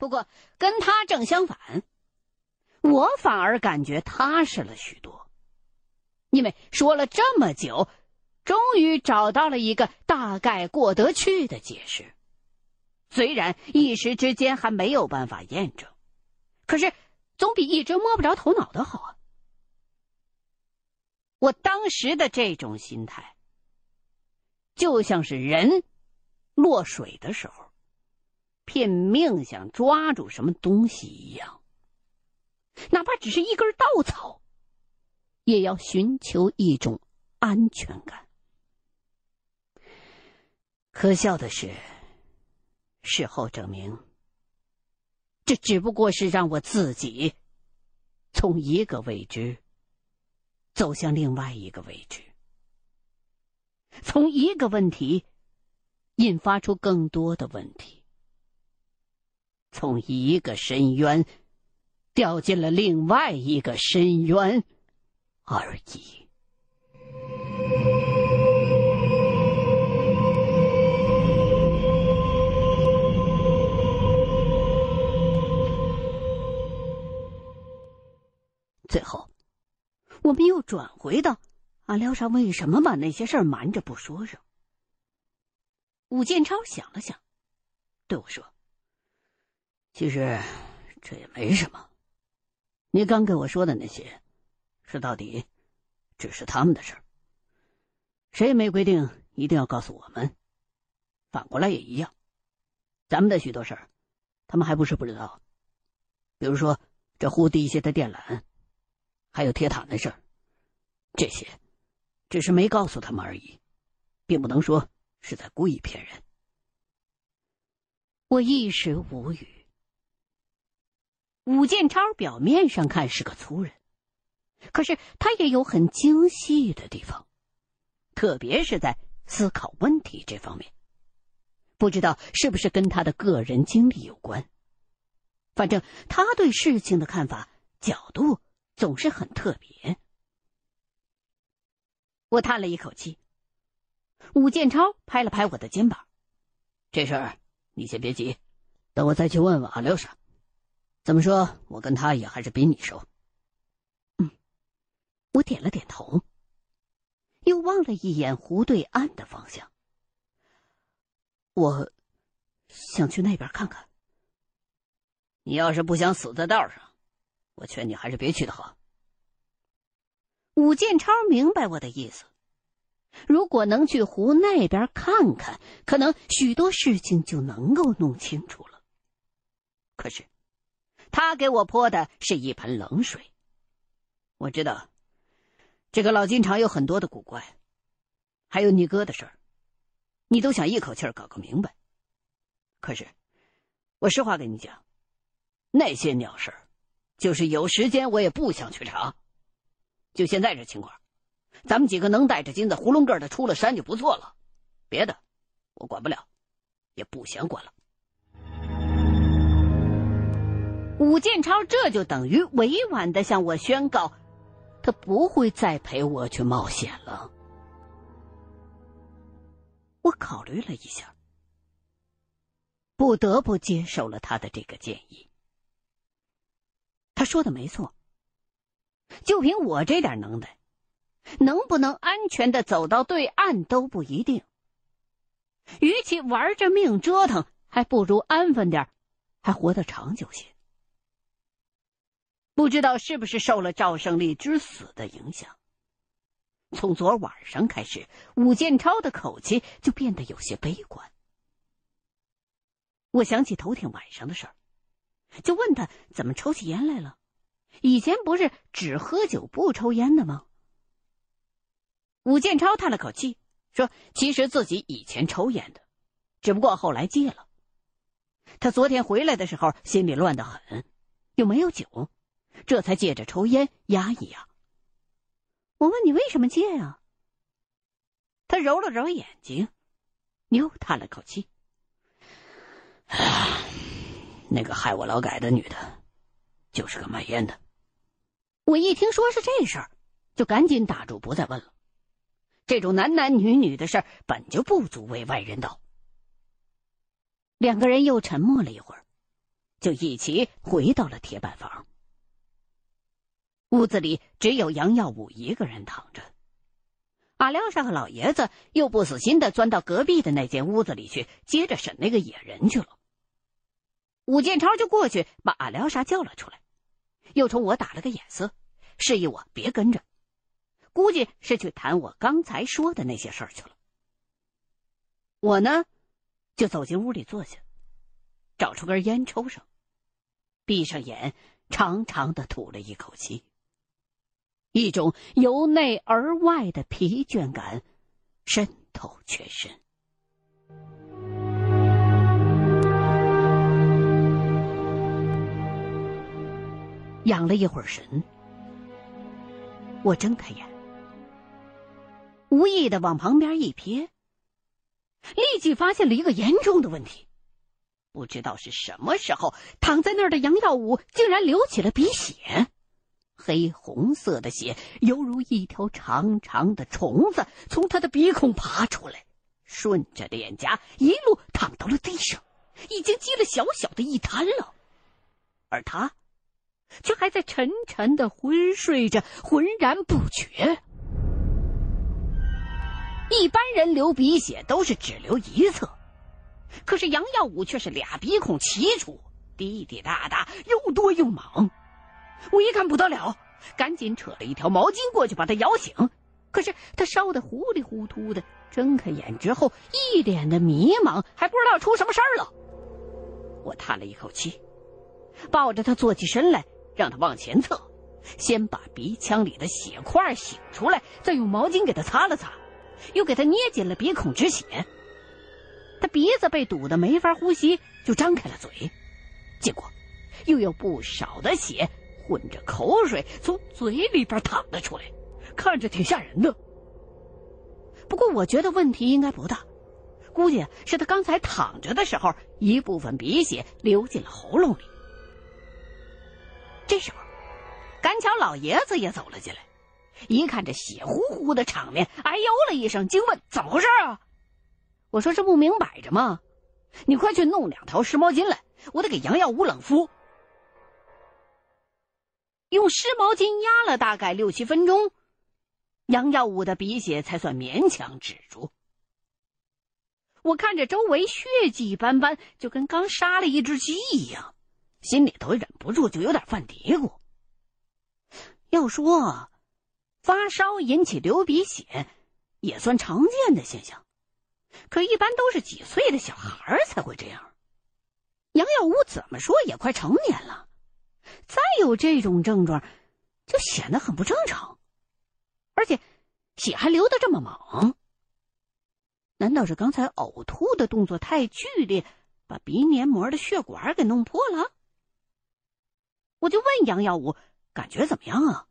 不过跟他正相反，我反而感觉踏实了许多，因为说了这么久，终于找到了一个大概过得去的解释。虽然一时之间还没有办法验证，可是总比一直摸不着头脑的好啊！我当时的这种心态，就像是人落水的时候。拼命想抓住什么东西一样，哪怕只是一根稻草，也要寻求一种安全感。可笑的是，事后证明，这只不过是让我自己从一个未知走向另外一个未知，从一个问题引发出更多的问题。从一个深渊掉进了另外一个深渊而已。最后，我们又转回到阿廖沙为什么把那些事儿瞒着不说上。武建超想了想，对我说。其实，这也没什么。你刚给我说的那些，说到底，只是他们的事儿。谁也没规定一定要告诉我们，反过来也一样。咱们的许多事儿，他们还不是不知道。比如说这护地下的电缆，还有铁塔那事儿，这些只是没告诉他们而已，并不能说是在故意骗人。我一时无语。武建超表面上看是个粗人，可是他也有很精细的地方，特别是在思考问题这方面。不知道是不是跟他的个人经历有关，反正他对事情的看法角度总是很特别。我叹了一口气，武建超拍了拍我的肩膀：“这事儿你先别急，等我再去问问阿廖沙。”怎么说？我跟他也还是比你熟。嗯，我点了点头，又望了一眼湖对岸的方向。我想去那边看看。你要是不想死在道上，我劝你还是别去的好。武建超明白我的意思，如果能去湖那边看看，可能许多事情就能够弄清楚了。可是。他给我泼的是一盆冷水。我知道，这个老金厂有很多的古怪，还有你哥的事儿，你都想一口气搞个明白。可是，我实话跟你讲，那些鸟事儿，就是有时间我也不想去查。就现在这情况，咱们几个能带着金子囫囵个的出了山就不错了，别的我管不了，也不想管了。武建超这就等于委婉的向我宣告，他不会再陪我去冒险了。我考虑了一下，不得不接受了他的这个建议。他说的没错，就凭我这点能耐，能不能安全的走到对岸都不一定。与其玩着命折腾，还不如安分点还活得长久些。不知道是不是受了赵胜利之死的影响，从昨晚上开始，武建超的口气就变得有些悲观。我想起头天晚上的事儿，就问他怎么抽起烟来了。以前不是只喝酒不抽烟的吗？武建超叹了口气，说：“其实自己以前抽烟的，只不过后来戒了。他昨天回来的时候，心里乱得很，又没有酒。”这才借着抽烟压一压。我问你为什么戒呀？他揉了揉眼睛，又叹了口气。那个害我劳改的女的，就是个卖烟的。我一听说是这事儿，就赶紧打住，不再问了。这种男男女女的事儿，本就不足为外人道。两个人又沉默了一会儿，就一起回到了铁板房。屋子里只有杨耀武一个人躺着，阿廖沙和老爷子又不死心的钻到隔壁的那间屋子里去，接着审那个野人去了。武建超就过去把阿廖沙叫了出来，又冲我打了个眼色，示意我别跟着，估计是去谈我刚才说的那些事儿去了。我呢，就走进屋里坐下，找出根烟抽上，闭上眼，长长的吐了一口气。一种由内而外的疲倦感渗透全身。养了一会儿神，我睁开眼，无意的往旁边一瞥，立即发现了一个严重的问题：不知道是什么时候，躺在那儿的杨耀武竟然流起了鼻血。黑红色的血犹如一条长长的虫子从他的鼻孔爬出来，顺着脸颊一路淌到了地上，已经积了小小的一滩了。而他，却还在沉沉的昏睡着，浑然不觉。一般人流鼻血都是只流一侧，可是杨耀武却是俩鼻孔齐出，滴滴答答，又多又猛。我一看不得了，赶紧扯了一条毛巾过去把他摇醒。可是他烧得糊里糊涂的，睁开眼之后一脸的迷茫，还不知道出什么事儿了。我叹了一口气，抱着他坐起身来，让他往前侧，先把鼻腔里的血块擤出来，再用毛巾给他擦了擦，又给他捏紧了鼻孔止血。他鼻子被堵得没法呼吸，就张开了嘴，结果又有不少的血。混着口水从嘴里边淌了出来，看着挺吓人的。不过我觉得问题应该不大，估计是他刚才躺着的时候，一部分鼻血流进了喉咙里。这时候，赶巧老爷子也走了进来，一看这血乎乎的场面，哎呦了一声，惊问：“怎么回事啊？”我说：“这不明摆着吗？你快去弄两条湿毛巾来，我得给杨耀武冷敷。”用湿毛巾压了大概六七分钟，杨耀武的鼻血才算勉强止住。我看着周围血迹斑斑，就跟刚杀了一只鸡一样，心里头忍不住就有点犯嘀咕。要说发烧引起流鼻血，也算常见的现象，可一般都是几岁的小孩才会这样。杨耀武怎么说也快成年了。再有这种症状，就显得很不正常，而且血还流得这么猛。难道是刚才呕吐的动作太剧烈，把鼻黏膜的血管给弄破了？我就问杨耀武，感觉怎么样啊？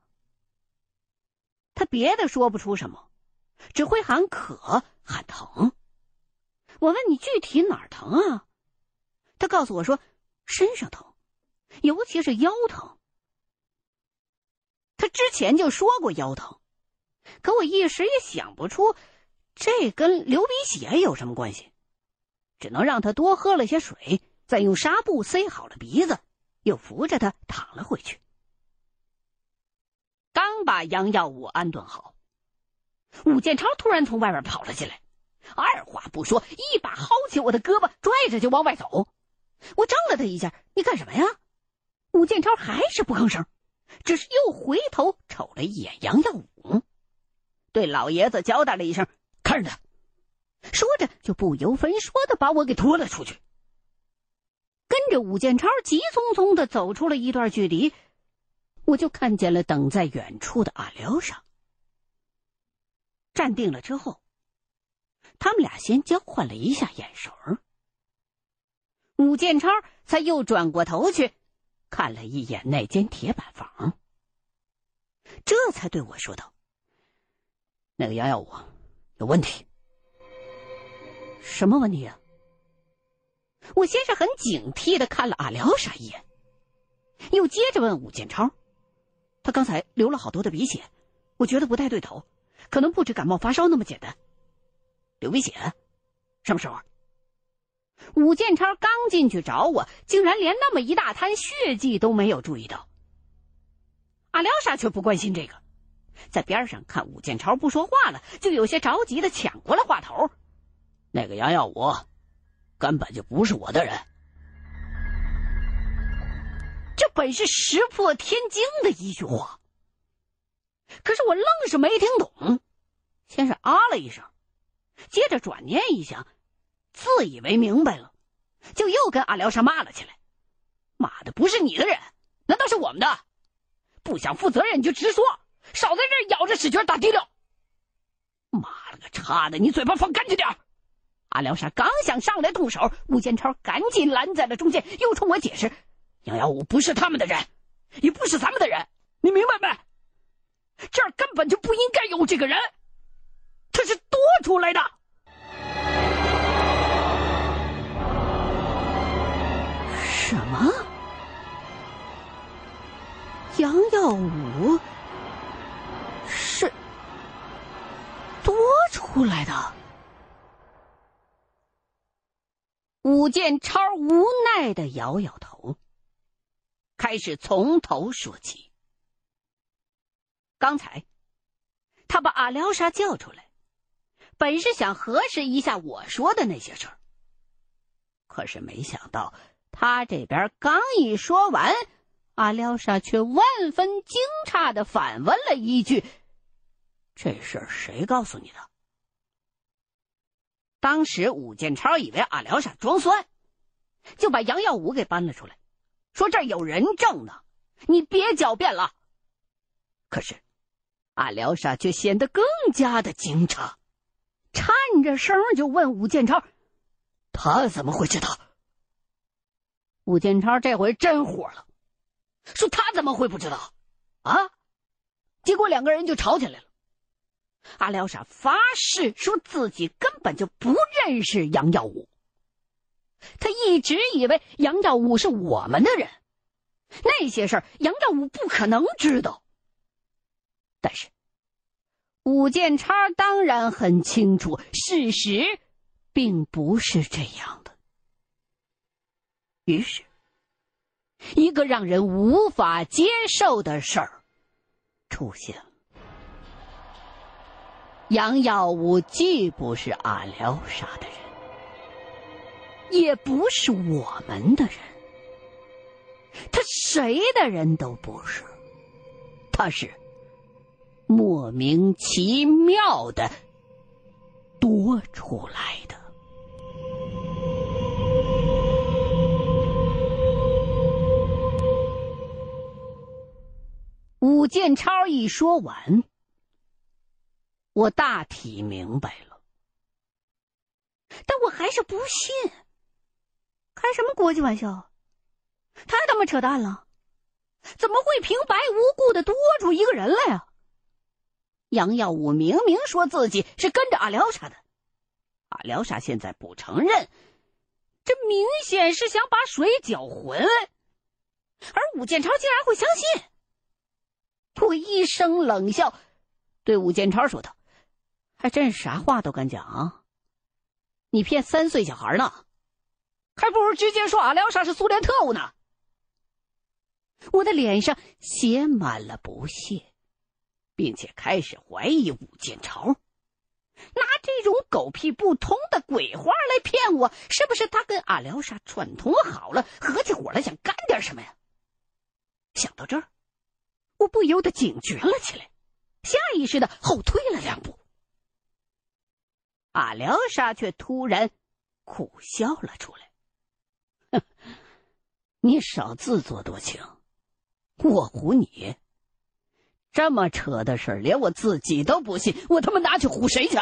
他别的说不出什么，只会喊渴、喊疼。我问你具体哪儿疼啊？他告诉我说身上疼。尤其是腰疼，他之前就说过腰疼，可我一时也想不出这跟流鼻血有什么关系，只能让他多喝了些水，再用纱布塞好了鼻子，又扶着他躺了回去。刚把杨耀武安顿好，武建超突然从外边跑了进来，二话不说，一把薅起我的胳膊，拽着就往外走。我怔了他一下：“你干什么呀？”武建超还是不吭声，只是又回头瞅了一眼杨耀武，对老爷子交代了一声：“看着他。”说着就不由分说的把我给拖了出去。跟着武建超急匆匆的走出了一段距离，我就看见了等在远处的阿廖沙。站定了之后，他们俩先交换了一下眼神儿，武建超才又转过头去。看了一眼那间铁板房，这才对我说道：“那个杨耀武有问题。什么问题啊？”我先是很警惕的看了阿廖沙一眼，又接着问武建超：“他刚才流了好多的鼻血，我觉得不太对头，可能不止感冒发烧那么简单。流鼻血，什么时候？”武建超刚进去找我，竟然连那么一大滩血迹都没有注意到。阿廖沙却不关心这个，在边上看武建超不说话了，就有些着急的抢过了话头：“那个杨耀武，根本就不是我的人。”这本是石破天惊的一句话，可是我愣是没听懂，先是啊了一声，接着转念一想。自以为明白了，就又跟阿廖沙骂了起来：“妈的，不是你的人，难道是我们的？不想负责任就直说，少在这咬着使劲打滴溜。”妈了个叉的，你嘴巴放干净点阿廖沙刚想上来动手，吴建超赶紧拦在了中间，又冲我解释：“杨耀武不是他们的人，也不是咱们的人，你明白没？这儿根本就不应该有这个人，他是多出来的。”什么？杨耀武是多出来的？武建超无奈的摇摇头，开始从头说起。刚才他把阿廖沙叫出来，本是想核实一下我说的那些事儿，可是没想到。他这边刚一说完，阿廖沙却万分惊诧的反问了一句：“这事儿谁告诉你的？”当时武建超以为阿廖沙装蒜，就把杨耀武给搬了出来，说：“这儿有人证呢，你别狡辩了。”可是阿廖沙却显得更加的惊诧，颤着声就问武建超：“他怎么会知道？”武建超这回真火了，说他怎么会不知道？啊！结果两个人就吵起来了。阿廖沙发誓说自己根本就不认识杨耀武，他一直以为杨耀武是我们的人，那些事儿杨耀武不可能知道。但是武建超当然很清楚，事实并不是这样。于是，一个让人无法接受的事儿出现了。杨耀武既不是阿廖沙的人，也不是我们的人，他谁的人都不是，他是莫名其妙的多出来的。武建超一说完，我大体明白了，但我还是不信。开什么国际玩笑？太他妈扯淡了！怎么会平白无故的多出一个人来啊？杨耀武明明说自己是跟着阿廖沙的，阿廖沙现在不承认，这明显是想把水搅浑，而武建超竟然会相信。我一声冷笑，对武建超说道：“还真是啥话都敢讲啊！你骗三岁小孩呢，还不如直接说阿廖沙是苏联特务呢。”我的脸上写满了不屑，并且开始怀疑武建超拿这种狗屁不通的鬼话来骗我，是不是他跟阿廖沙串通好了，合起伙来想干点什么呀？想到这儿。我不由得警觉了起来，下意识的后退了两步。阿廖沙却突然苦笑了出来：“哼，你少自作多情，我唬你？这么扯的事连我自己都不信，我他妈拿去唬谁去？”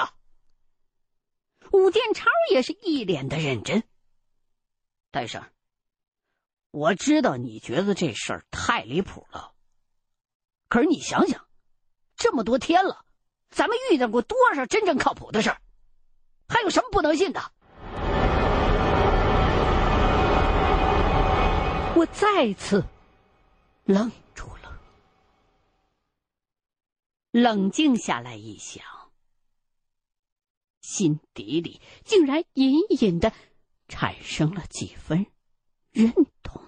武建超也是一脸的认真。戴生，我知道你觉得这事儿太离谱了。可是你想想，这么多天了，咱们遇见过多少真正靠谱的事儿？还有什么不能信的？我再次愣住了，冷静下来一想，心底里竟然隐隐的产生了几分认同。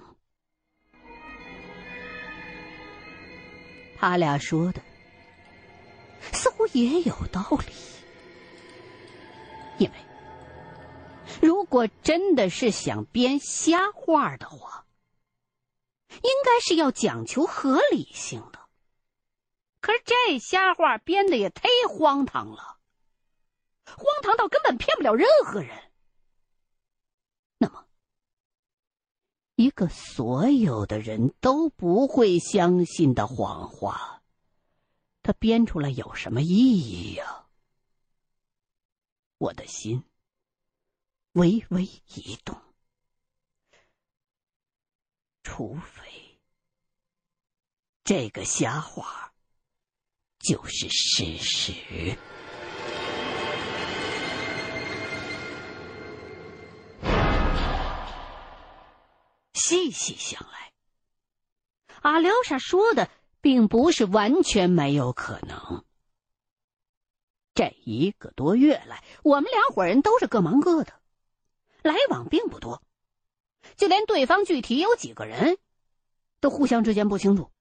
他俩说的似乎也有道理，因为如果真的是想编瞎话的话，应该是要讲求合理性的。可是这瞎话编的也忒荒唐了，荒唐到根本骗不了任何人。那么，一个所有的人都不会相信的谎话，他编出来有什么意义呀？我的心微微一动，除非这个瞎话就是事实。细细想来，阿廖沙说的并不是完全没有可能。这一个多月来，我们两伙人都是各忙各的，来往并不多，就连对方具体有几个人，都互相之间不清楚。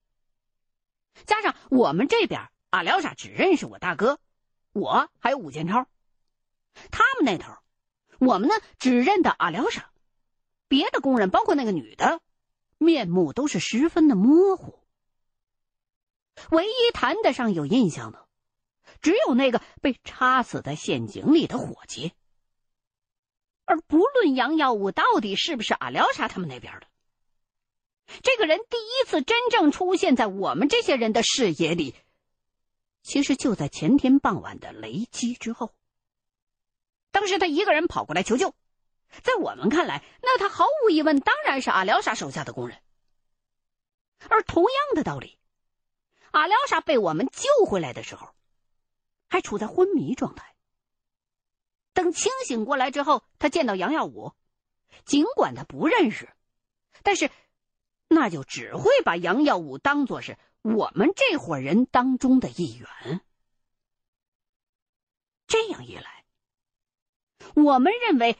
加上我们这边，阿廖沙只认识我大哥，我还有武建超，他们那头，我们呢只认得阿廖沙。别的工人，包括那个女的，面目都是十分的模糊。唯一谈得上有印象的，只有那个被插死在陷阱里的伙计。而不论杨耀武到底是不是阿廖沙他们那边的，这个人第一次真正出现在我们这些人的视野里，其实就在前天傍晚的雷击之后。当时他一个人跑过来求救。在我们看来，那他毫无疑问当然是阿廖沙手下的工人。而同样的道理，阿廖沙被我们救回来的时候，还处在昏迷状态。等清醒过来之后，他见到杨耀武，尽管他不认识，但是那就只会把杨耀武当做是我们这伙人当中的一员。这样一来，我们认为。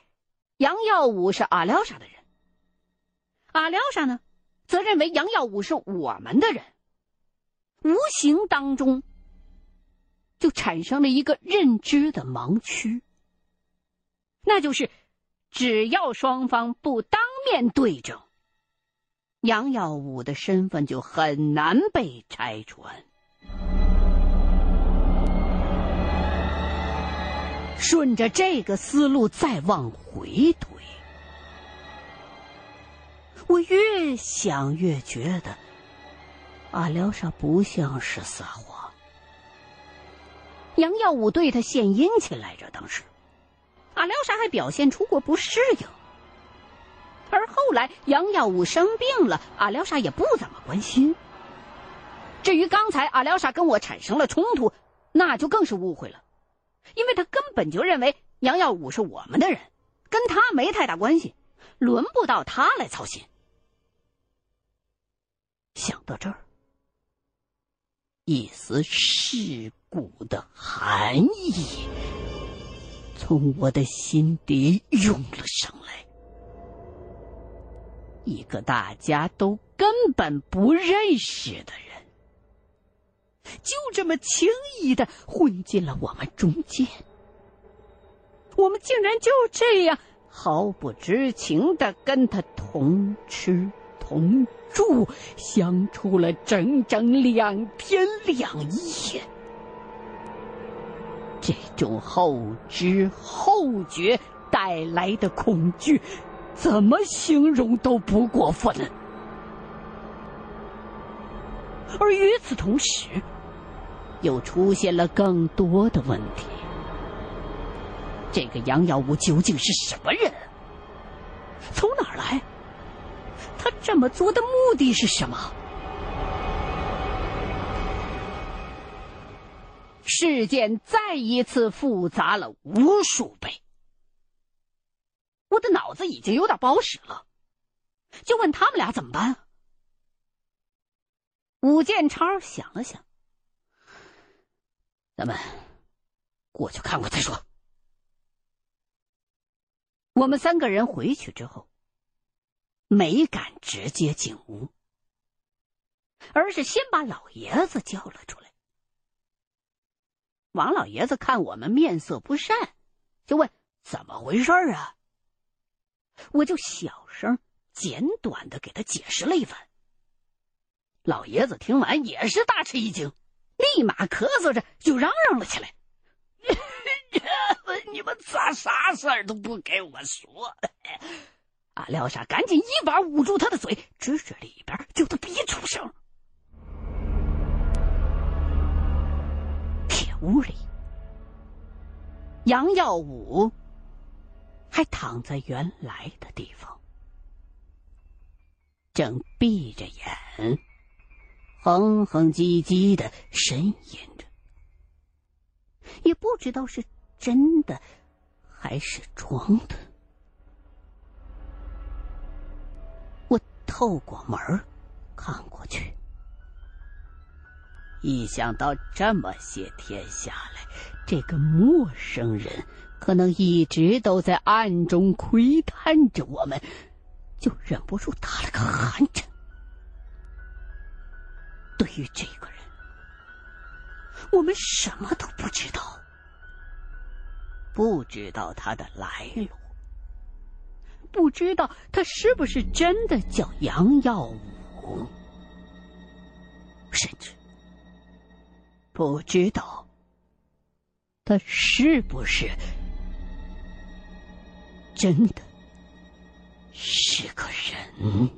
杨耀武是阿廖沙的人，阿廖沙呢，则认为杨耀武是我们的人，无形当中就产生了一个认知的盲区，那就是只要双方不当面对证，杨耀武的身份就很难被拆穿。顺着这个思路再往回推，我越想越觉得阿廖沙不像是撒谎。杨耀武对他献殷勤来着，当时阿廖沙还表现出过不适应。而后来杨耀武生病了，阿廖沙也不怎么关心。至于刚才阿廖沙跟我产生了冲突，那就更是误会了。因为他根本就认为杨耀武是我们的人，跟他没太大关系，轮不到他来操心。想到这儿，一丝世故的寒意从我的心底涌了上来。一个大家都根本不认识的人。就这么轻易的混进了我们中间，我们竟然就这样毫不知情的跟他同吃同住，相处了整整两天两夜。这种后知后觉带来的恐惧，怎么形容都不过分。而与此同时，又出现了更多的问题。这个杨耀武究竟是什么人？从哪儿来？他这么做的目的是什么？事件再一次复杂了无数倍，我的脑子已经有点不好使了。就问他们俩怎么办？武建超想了想。咱们过去看看再说。我们三个人回去之后，没敢直接进屋，而是先把老爷子叫了出来。王老爷子看我们面色不善，就问怎么回事啊？我就小声简短的给他解释了一番。老爷子听完也是大吃一惊，立马咳嗽着就嚷嚷了起来。你们咋啥事儿都不给我说？阿廖沙赶紧一把捂住他的嘴，指指里边，叫他别出声。铁屋里，杨耀武还躺在原来的地方，正闭着眼，哼哼唧唧的呻吟着，也不知道是。真的还是装的？我透过门看过去，一想到这么些天下来，这个陌生人可能一直都在暗中窥探着我们，就忍不住打了个寒颤。对于这个人，我们什么都不知道。不知道他的来路，不知道他是不是真的叫杨耀武，甚至不知道他是不是真的是个人。